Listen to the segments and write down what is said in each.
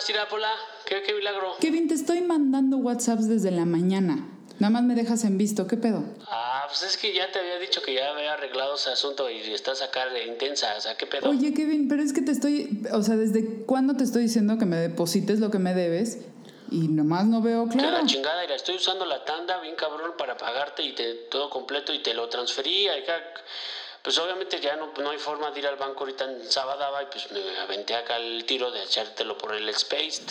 más, Irapola? ¿Qué, qué milagro? Kevin, te estoy mandando WhatsApps desde la mañana. Nada más me dejas en visto, ¿qué pedo? Ah, pues es que ya te había dicho que ya había arreglado ese asunto y estás acá de intensa, o sea, ¿qué pedo? Oye, Kevin, pero es que te estoy, o sea, ¿desde cuándo te estoy diciendo que me deposites lo que me debes? Y nomás no veo Que claro. la chingada, y estoy usando la tanda bien cabrón para pagarte y te, todo completo y te lo transferí. Acá, pues obviamente ya no, no hay forma de ir al banco ahorita en Sabadaba y pues me aventé acá el tiro de echártelo por el Spaced.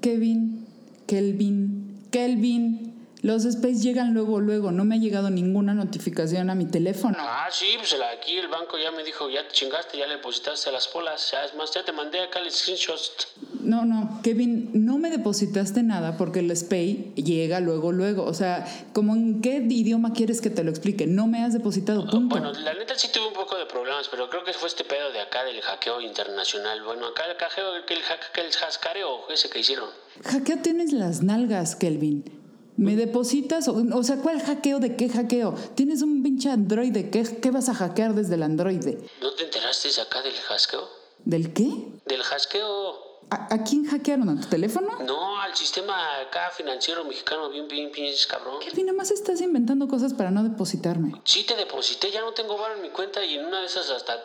Kevin, Kelvin, Kelvin. Los space llegan luego, luego. No me ha llegado ninguna notificación a mi teléfono. Ah, sí, pues aquí el banco ya me dijo, ya te chingaste, ya le depositaste las polas. Ya, es más, ya te mandé acá el screenshot. No, no, Kevin, me depositaste nada porque el SPAY llega luego, luego. O sea, ¿cómo en qué idioma quieres que te lo explique? No me has depositado, punto. Bueno, la neta sí tuve un poco de problemas, pero creo que fue este pedo de acá del hackeo internacional. Bueno, acá el hackeo, el, hack- el hascareo ese que hicieron. Hackeo tienes las nalgas, Kelvin. ¿Me depositas? O, o sea, ¿cuál hackeo de qué hackeo? Tienes un pinche androide. ¿Qué, ¿Qué vas a hackear desde el androide? ¿No te enteraste acá del hackeo? ¿Del qué? Del hackeo. ¿A, a quién hackearon? ¿A tu teléfono? No, al sistema acá financiero mexicano, bien, bien, bien, cabrón. Kelvin, nada más estás inventando cosas para no depositarme. Sí te deposité, ya no tengo bar en mi cuenta y en una de esas hasta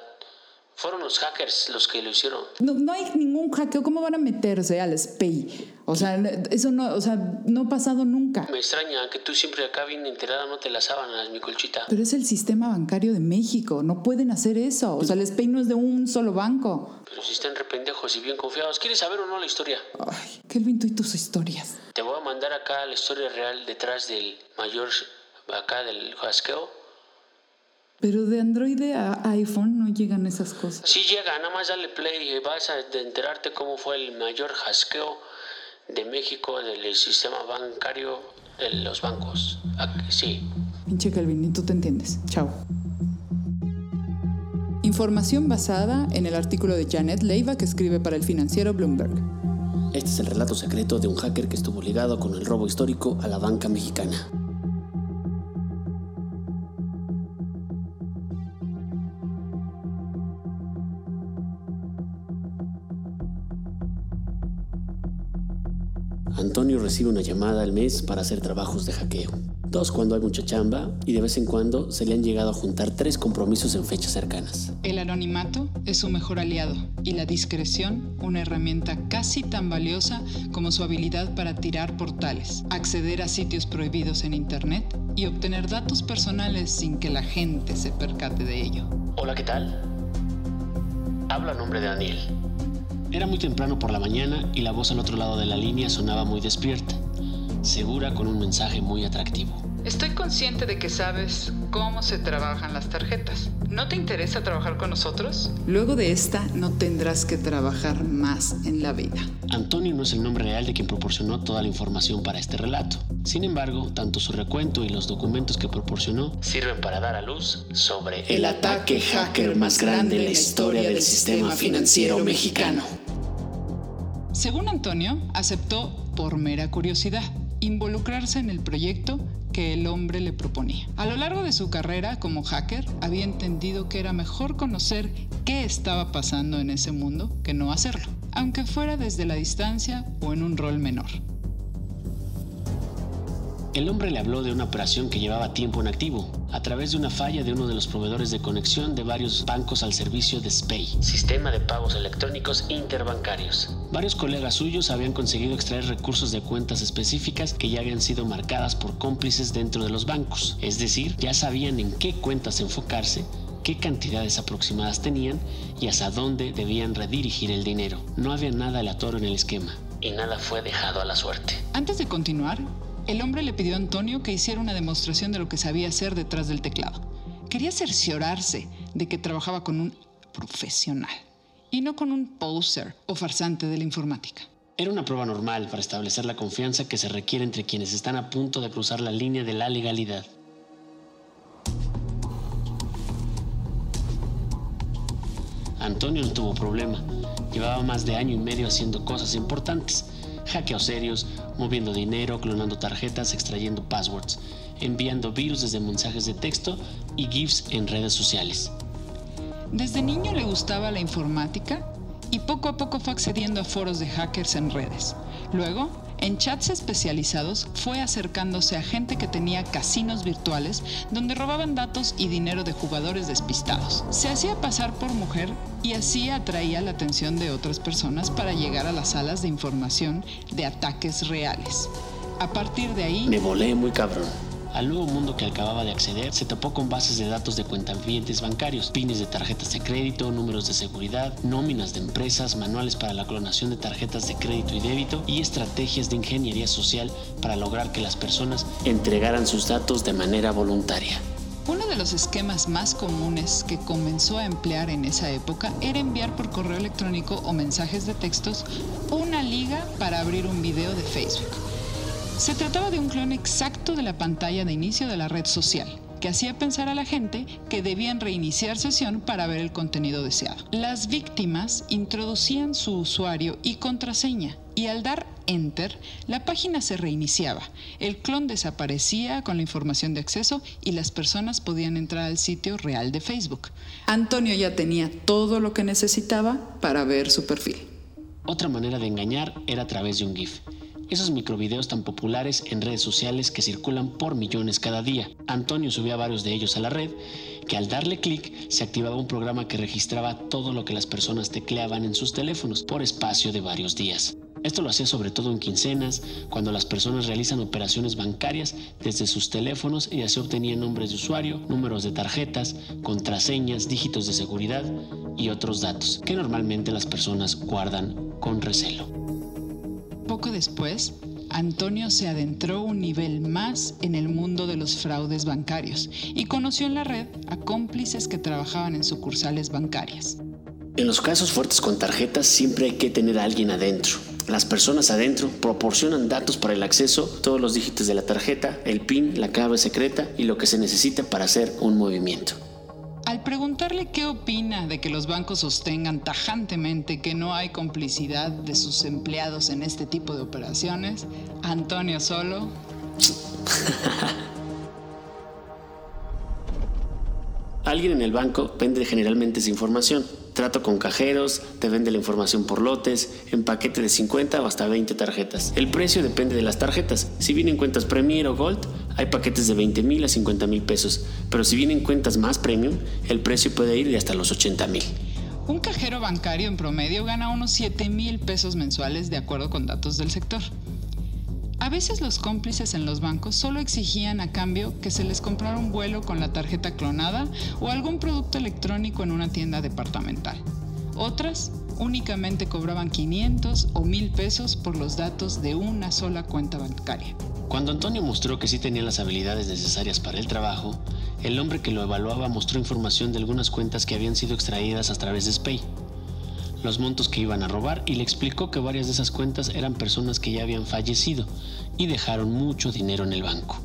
fueron los hackers los que lo hicieron. No, no hay ningún hackeo. ¿Cómo van a meterse al SPAY? O sea, eso no, o sea, no ha pasado nunca. Me extraña que tú siempre acá bien enterada no te las sábanas, mi colchita. Pero es el sistema bancario de México. No pueden hacer eso. O sea, el SPAY no es de un solo banco. Pero si están rependejos y bien confiados, ¿quieres saber o no la historia? Ay, Kelvin, tú y tus historias. Te voy a mandar acá la historia real detrás del mayor acá del hackeo. Pero de Android a iPhone no llegan esas cosas. Sí llega, nada más dale play y vas a enterarte cómo fue el mayor hackeo de México del sistema bancario de los bancos. Aquí, sí. Pinche Kelvin, ni tú te entiendes. Chao. Información basada en el artículo de Janet Leiva que escribe para el financiero Bloomberg. Este es el relato secreto de un hacker que estuvo ligado con el robo histórico a la banca mexicana. Antonio recibe una llamada al mes para hacer trabajos de hackeo. Dos cuando hay mucha chamba y de vez en cuando se le han llegado a juntar tres compromisos en fechas cercanas. El anonimato es su mejor aliado y la discreción una herramienta casi tan valiosa como su habilidad para tirar portales, acceder a sitios prohibidos en Internet y obtener datos personales sin que la gente se percate de ello. Hola, ¿qué tal? Habla a nombre de Daniel. Era muy temprano por la mañana y la voz al otro lado de la línea sonaba muy despierta, segura con un mensaje muy atractivo. Estoy consciente de que sabes cómo se trabajan las tarjetas. ¿No te interesa trabajar con nosotros? Luego de esta no tendrás que trabajar más en la vida. Antonio no es el nombre real de quien proporcionó toda la información para este relato. Sin embargo, tanto su recuento y los documentos que proporcionó Sirven para dar a luz sobre el ataque hacker más grande en la historia del sistema financiero mexicano. Según Antonio, aceptó por mera curiosidad involucrarse en el proyecto que el hombre le proponía. A lo largo de su carrera como hacker, había entendido que era mejor conocer qué estaba pasando en ese mundo que no hacerlo, aunque fuera desde la distancia o en un rol menor. El hombre le habló de una operación que llevaba tiempo en activo, a través de una falla de uno de los proveedores de conexión de varios bancos al servicio de SPAY. Sistema de pagos electrónicos interbancarios. Varios colegas suyos habían conseguido extraer recursos de cuentas específicas que ya habían sido marcadas por cómplices dentro de los bancos, es decir, ya sabían en qué cuentas enfocarse, qué cantidades aproximadas tenían y hasta dónde debían redirigir el dinero. No había nada aleatorio en el esquema. Y nada fue dejado a la suerte. Antes de continuar, el hombre le pidió a Antonio que hiciera una demostración de lo que sabía hacer detrás del teclado. Quería cerciorarse de que trabajaba con un profesional y no con un poser o farsante de la informática. Era una prueba normal para establecer la confianza que se requiere entre quienes están a punto de cruzar la línea de la legalidad. Antonio no tuvo problema. Llevaba más de año y medio haciendo cosas importantes. Hackeos serios, moviendo dinero, clonando tarjetas, extrayendo passwords, enviando virus desde mensajes de texto y GIFs en redes sociales. Desde niño le gustaba la informática y poco a poco fue accediendo a foros de hackers en redes. Luego, en chats especializados fue acercándose a gente que tenía casinos virtuales donde robaban datos y dinero de jugadores despistados. Se hacía pasar por mujer y así atraía la atención de otras personas para llegar a las salas de información de ataques reales. A partir de ahí... Me volé muy cabrón. Al nuevo mundo que acababa de acceder, se topó con bases de datos de cuentavientes bancarios, pines de tarjetas de crédito, números de seguridad, nóminas de empresas, manuales para la clonación de tarjetas de crédito y débito y estrategias de ingeniería social para lograr que las personas entregaran sus datos de manera voluntaria. Uno de los esquemas más comunes que comenzó a emplear en esa época era enviar por correo electrónico o mensajes de textos una liga para abrir un video de Facebook. Se trataba de un clon exacto de la pantalla de inicio de la red social, que hacía pensar a la gente que debían reiniciar sesión para ver el contenido deseado. Las víctimas introducían su usuario y contraseña y al dar Enter, la página se reiniciaba, el clon desaparecía con la información de acceso y las personas podían entrar al sitio real de Facebook. Antonio ya tenía todo lo que necesitaba para ver su perfil. Otra manera de engañar era a través de un GIF esos microvideos tan populares en redes sociales que circulan por millones cada día. Antonio subía varios de ellos a la red, que al darle clic se activaba un programa que registraba todo lo que las personas tecleaban en sus teléfonos por espacio de varios días. Esto lo hacía sobre todo en quincenas, cuando las personas realizan operaciones bancarias desde sus teléfonos y así obtenían nombres de usuario, números de tarjetas, contraseñas, dígitos de seguridad y otros datos que normalmente las personas guardan con recelo. Poco después, Antonio se adentró un nivel más en el mundo de los fraudes bancarios y conoció en la red a cómplices que trabajaban en sucursales bancarias. En los casos fuertes con tarjetas siempre hay que tener a alguien adentro. Las personas adentro proporcionan datos para el acceso, todos los dígitos de la tarjeta, el PIN, la clave secreta y lo que se necesita para hacer un movimiento. Al preguntarle qué opina de que los bancos sostengan tajantemente que no hay complicidad de sus empleados en este tipo de operaciones, Antonio solo... Alguien en el banco vende generalmente esa información. Trato con cajeros, te vende la información por lotes, en paquete de 50 o hasta 20 tarjetas. El precio depende de las tarjetas. Si vienen cuentas Premier o Gold, hay paquetes de 20 mil a 50 mil pesos. Pero si vienen cuentas más premium, el precio puede ir de hasta los 80 mil. Un cajero bancario en promedio gana unos 7 mil pesos mensuales de acuerdo con datos del sector. A veces los cómplices en los bancos solo exigían a cambio que se les comprara un vuelo con la tarjeta clonada o algún producto electrónico en una tienda departamental. Otras únicamente cobraban 500 o 1000 pesos por los datos de una sola cuenta bancaria. Cuando Antonio mostró que sí tenía las habilidades necesarias para el trabajo, el hombre que lo evaluaba mostró información de algunas cuentas que habían sido extraídas a través de SPAY, los montos que iban a robar y le explicó que varias de esas cuentas eran personas que ya habían fallecido y dejaron mucho dinero en el banco.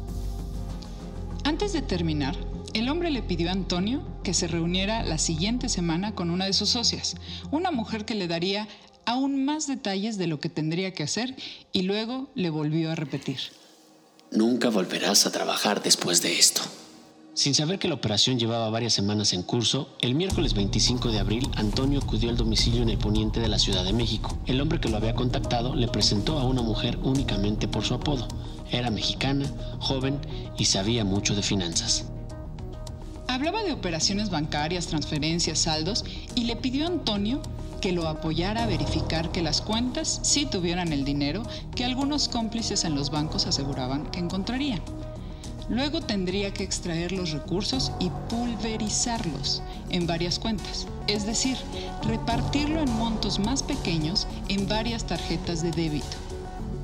Antes de terminar, el hombre le pidió a Antonio que se reuniera la siguiente semana con una de sus socias, una mujer que le daría aún más detalles de lo que tendría que hacer y luego le volvió a repetir. Nunca volverás a trabajar después de esto. Sin saber que la operación llevaba varias semanas en curso, el miércoles 25 de abril Antonio acudió al domicilio en el poniente de la Ciudad de México. El hombre que lo había contactado le presentó a una mujer únicamente por su apodo. Era mexicana, joven y sabía mucho de finanzas. Hablaba de operaciones bancarias, transferencias, saldos y le pidió a Antonio que lo apoyara a verificar que las cuentas sí tuvieran el dinero que algunos cómplices en los bancos aseguraban que encontrarían. Luego tendría que extraer los recursos y pulverizarlos en varias cuentas, es decir, repartirlo en montos más pequeños en varias tarjetas de débito.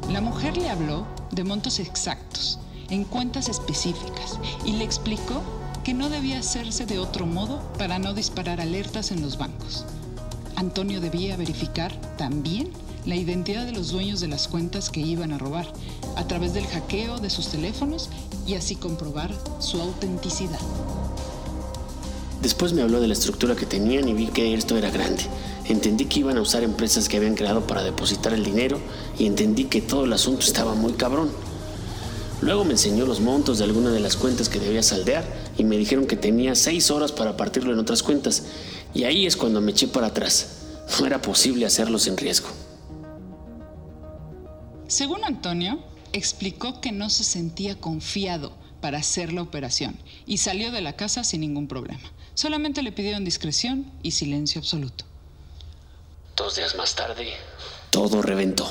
La mujer le habló de montos exactos, en cuentas específicas, y le explicó que no debía hacerse de otro modo para no disparar alertas en los bancos. Antonio debía verificar también la identidad de los dueños de las cuentas que iban a robar a través del hackeo de sus teléfonos y así comprobar su autenticidad. Después me habló de la estructura que tenían y vi que esto era grande. Entendí que iban a usar empresas que habían creado para depositar el dinero y entendí que todo el asunto estaba muy cabrón. Luego me enseñó los montos de alguna de las cuentas que debía saldear y me dijeron que tenía seis horas para partirlo en otras cuentas. Y ahí es cuando me eché para atrás. No era posible hacerlo sin riesgo. Según Antonio, explicó que no se sentía confiado para hacer la operación y salió de la casa sin ningún problema. Solamente le pidieron discreción y silencio absoluto. Dos días más tarde, todo reventó.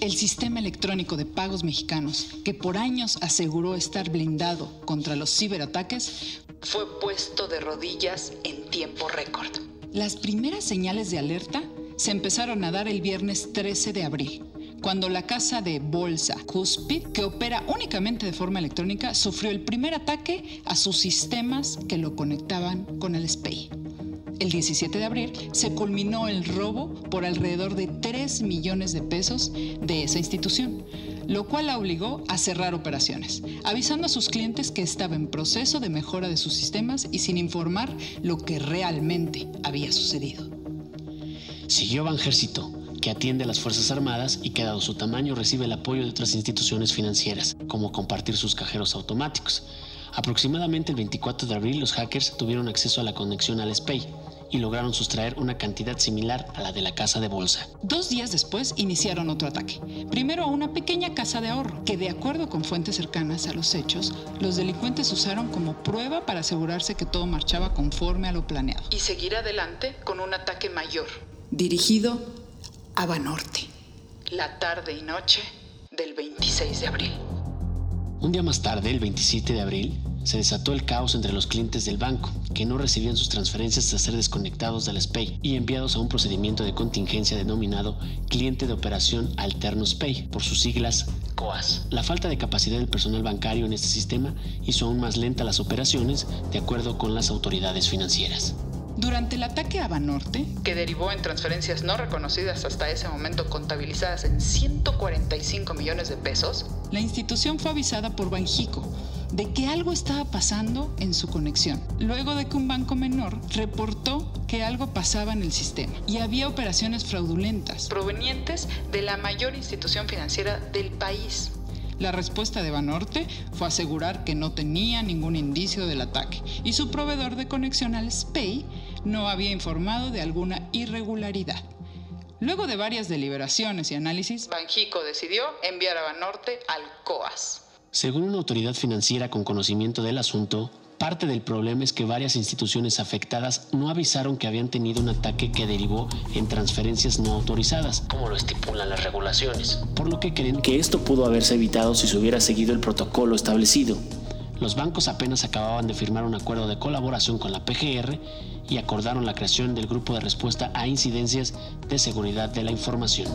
El sistema electrónico de pagos mexicanos, que por años aseguró estar blindado contra los ciberataques, fue puesto de rodillas en tiempo récord. Las primeras señales de alerta se empezaron a dar el viernes 13 de abril, cuando la casa de bolsa Cuspid, que opera únicamente de forma electrónica, sufrió el primer ataque a sus sistemas que lo conectaban con el SPEI. El 17 de abril se culminó el robo por alrededor de 3 millones de pesos de esa institución, lo cual la obligó a cerrar operaciones, avisando a sus clientes que estaba en proceso de mejora de sus sistemas y sin informar lo que realmente había sucedido. Siguió Banjército, que atiende a las Fuerzas Armadas y que dado su tamaño recibe el apoyo de otras instituciones financieras, como compartir sus cajeros automáticos. Aproximadamente el 24 de abril los hackers tuvieron acceso a la conexión al SPAY y lograron sustraer una cantidad similar a la de la casa de bolsa. Dos días después iniciaron otro ataque. Primero a una pequeña casa de ahorro, que de acuerdo con fuentes cercanas a los hechos, los delincuentes usaron como prueba para asegurarse que todo marchaba conforme a lo planeado. Y seguir adelante con un ataque mayor, dirigido a Banorte, la tarde y noche del 26 de abril. Un día más tarde, el 27 de abril, se desató el caos entre los clientes del banco, que no recibían sus transferencias tras ser desconectados del SPAY y enviados a un procedimiento de contingencia denominado Cliente de Operación Alternos Pay, por sus siglas COAS. La falta de capacidad del personal bancario en este sistema hizo aún más lenta las operaciones, de acuerdo con las autoridades financieras. Durante el ataque a Banorte, que derivó en transferencias no reconocidas hasta ese momento contabilizadas en 145 millones de pesos, la institución fue avisada por Banjico de que algo estaba pasando en su conexión, luego de que un banco menor reportó que algo pasaba en el sistema y había operaciones fraudulentas provenientes de la mayor institución financiera del país. La respuesta de Banorte fue asegurar que no tenía ningún indicio del ataque y su proveedor de conexión al SPAY no había informado de alguna irregularidad. Luego de varias deliberaciones y análisis, Banjico decidió enviar a Banorte al COAS. Según una autoridad financiera con conocimiento del asunto, Parte del problema es que varias instituciones afectadas no avisaron que habían tenido un ataque que derivó en transferencias no autorizadas, como lo estipulan las regulaciones, por lo que creen que esto pudo haberse evitado si se hubiera seguido el protocolo establecido. Los bancos apenas acababan de firmar un acuerdo de colaboración con la PGR y acordaron la creación del grupo de respuesta a incidencias de seguridad de la información.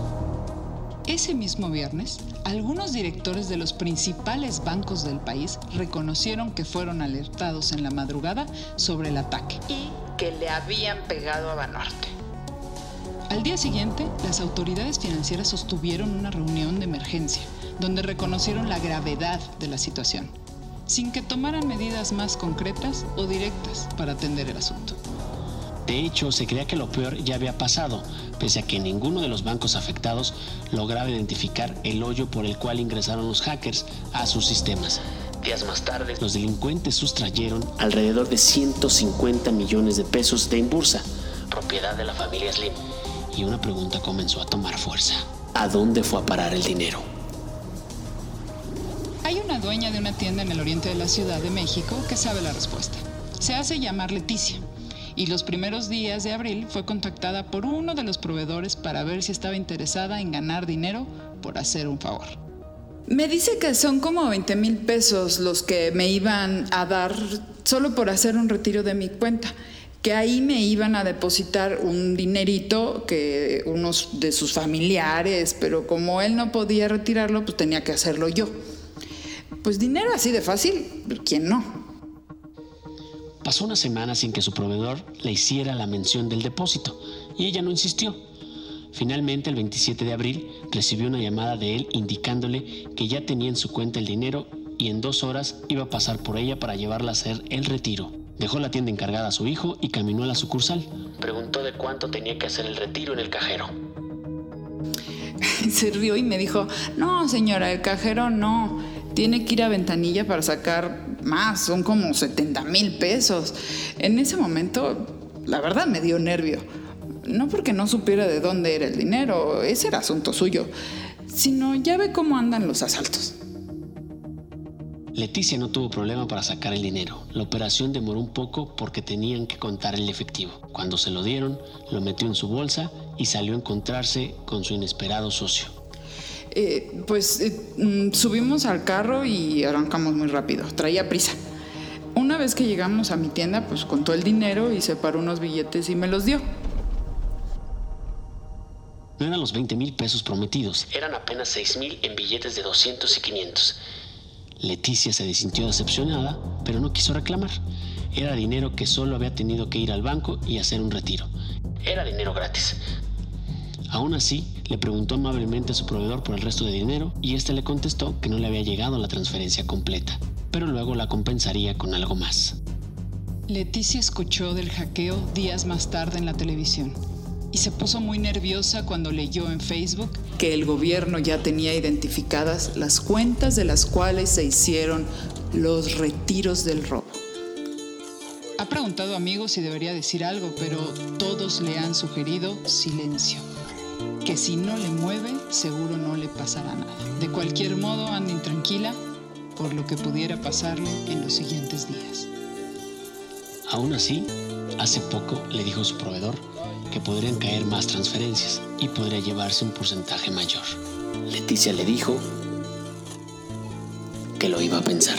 Ese mismo viernes, algunos directores de los principales bancos del país reconocieron que fueron alertados en la madrugada sobre el ataque y que le habían pegado a Banorte. Al día siguiente, las autoridades financieras sostuvieron una reunión de emergencia donde reconocieron la gravedad de la situación, sin que tomaran medidas más concretas o directas para atender el asunto. De hecho, se creía que lo peor ya había pasado, pese a que ninguno de los bancos afectados lograba identificar el hoyo por el cual ingresaron los hackers a sus sistemas. Días más tarde, los delincuentes sustrayeron alrededor de 150 millones de pesos de Inbursa, propiedad de la familia Slim. Y una pregunta comenzó a tomar fuerza. ¿A dónde fue a parar el dinero? Dueña de una tienda en el oriente de la Ciudad de México que sabe la respuesta. Se hace llamar Leticia y los primeros días de abril fue contactada por uno de los proveedores para ver si estaba interesada en ganar dinero por hacer un favor. Me dice que son como 20 mil pesos los que me iban a dar solo por hacer un retiro de mi cuenta, que ahí me iban a depositar un dinerito que unos de sus familiares, pero como él no podía retirarlo, pues tenía que hacerlo yo. Pues dinero así de fácil, ¿quién no? Pasó una semana sin que su proveedor le hiciera la mención del depósito y ella no insistió. Finalmente, el 27 de abril, recibió una llamada de él indicándole que ya tenía en su cuenta el dinero y en dos horas iba a pasar por ella para llevarla a hacer el retiro. Dejó la tienda encargada a su hijo y caminó a la sucursal. Preguntó de cuánto tenía que hacer el retiro en el cajero. Se rió y me dijo, no señora, el cajero no. Tiene que ir a ventanilla para sacar más, son como 70 mil pesos. En ese momento La verdad me dio nervio. No porque no supiera de dónde era el dinero, ese era asunto suyo, sino ya ve cómo andan los asaltos. Leticia no tuvo problema para sacar el dinero. La operación demoró un poco porque tenían que contar el efectivo. Cuando se lo dieron, lo metió en su bolsa y salió a encontrarse con su inesperado socio. Eh, pues eh, mm, subimos al carro y arrancamos muy rápido. Traía prisa. Una vez que llegamos a mi tienda, pues contó el dinero y separó unos billetes y me los dio. No eran los 20 mil pesos prometidos, eran apenas 6 mil en billetes de 200 y 500. Leticia se sintió decepcionada, pero no quiso reclamar. Era dinero que solo había tenido que ir al banco y hacer un retiro. Era dinero gratis. Aún así, le preguntó amablemente a su proveedor por el resto de dinero y éste le contestó que no le había llegado la transferencia completa, pero luego la compensaría con algo más. Leticia escuchó del hackeo días más tarde en la televisión y se puso muy nerviosa cuando leyó en Facebook que el gobierno ya tenía identificadas las cuentas de las cuales se hicieron los retiros del robo. Ha preguntado a amigos si debería decir algo, pero todos le han sugerido silencio. Que si no le mueve, seguro no le pasará nada. De cualquier modo, anda intranquila por lo que pudiera pasarle en los siguientes días. Aún así, hace poco le dijo su proveedor que podrían caer más transferencias y podría llevarse un porcentaje mayor. Leticia le dijo que lo iba a pensar.